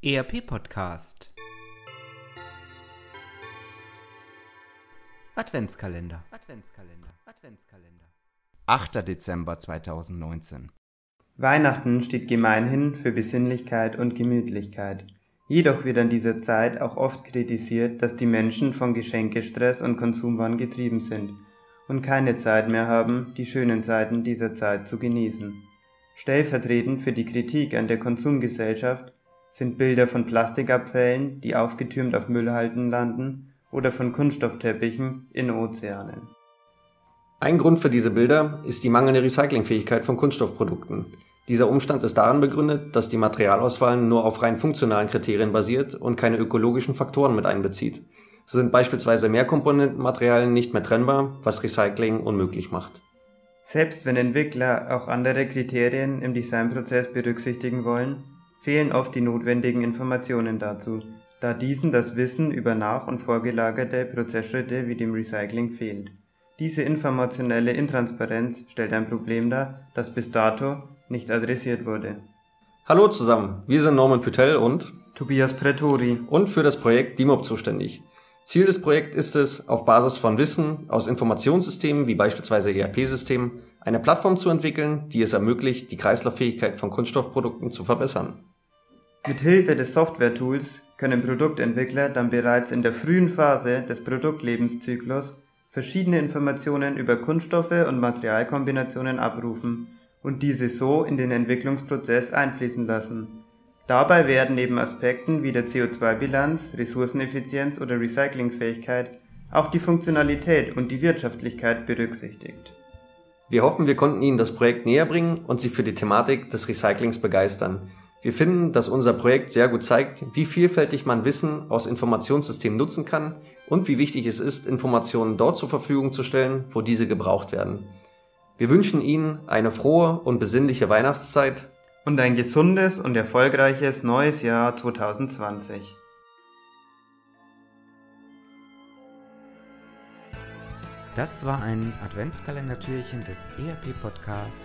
ERP Podcast Adventskalender Adventskalender Adventskalender 8. Dezember 2019 Weihnachten steht gemeinhin für Besinnlichkeit und Gemütlichkeit. Jedoch wird an dieser Zeit auch oft kritisiert, dass die Menschen von Geschenkestress und Konsumwahn getrieben sind und keine Zeit mehr haben, die schönen Seiten dieser Zeit zu genießen. Stellvertretend für die Kritik an der Konsumgesellschaft sind Bilder von Plastikabfällen, die aufgetürmt auf Müllhalden landen, oder von Kunststoffteppichen in Ozeanen. Ein Grund für diese Bilder ist die mangelnde Recyclingfähigkeit von Kunststoffprodukten. Dieser Umstand ist darin begründet, dass die Materialauswahl nur auf rein funktionalen Kriterien basiert und keine ökologischen Faktoren mit einbezieht. So sind beispielsweise Mehrkomponentenmaterialien nicht mehr trennbar, was Recycling unmöglich macht. Selbst wenn Entwickler auch andere Kriterien im Designprozess berücksichtigen wollen, fehlen oft die notwendigen Informationen dazu, da diesen das Wissen über nach- und vorgelagerte Prozessschritte wie dem Recycling fehlt. Diese informationelle Intransparenz stellt ein Problem dar, das bis dato nicht adressiert wurde. Hallo zusammen, wir sind Norman Pytel und Tobias Pretori und für das Projekt DIMOP zuständig. Ziel des Projekts ist es, auf Basis von Wissen aus Informationssystemen wie beispielsweise ERP-Systemen eine Plattform zu entwickeln, die es ermöglicht, die Kreislauffähigkeit von Kunststoffprodukten zu verbessern. Mit Hilfe des Software-Tools können Produktentwickler dann bereits in der frühen Phase des Produktlebenszyklus verschiedene Informationen über Kunststoffe und Materialkombinationen abrufen und diese so in den Entwicklungsprozess einfließen lassen. Dabei werden neben Aspekten wie der CO2-Bilanz, Ressourceneffizienz oder Recyclingfähigkeit auch die Funktionalität und die Wirtschaftlichkeit berücksichtigt. Wir hoffen, wir konnten Ihnen das Projekt näher bringen und Sie für die Thematik des Recyclings begeistern. Wir finden, dass unser Projekt sehr gut zeigt, wie vielfältig man Wissen aus Informationssystemen nutzen kann und wie wichtig es ist, Informationen dort zur Verfügung zu stellen, wo diese gebraucht werden. Wir wünschen Ihnen eine frohe und besinnliche Weihnachtszeit und ein gesundes und erfolgreiches neues Jahr 2020. Das war ein Adventskalendertürchen des ERP Podcast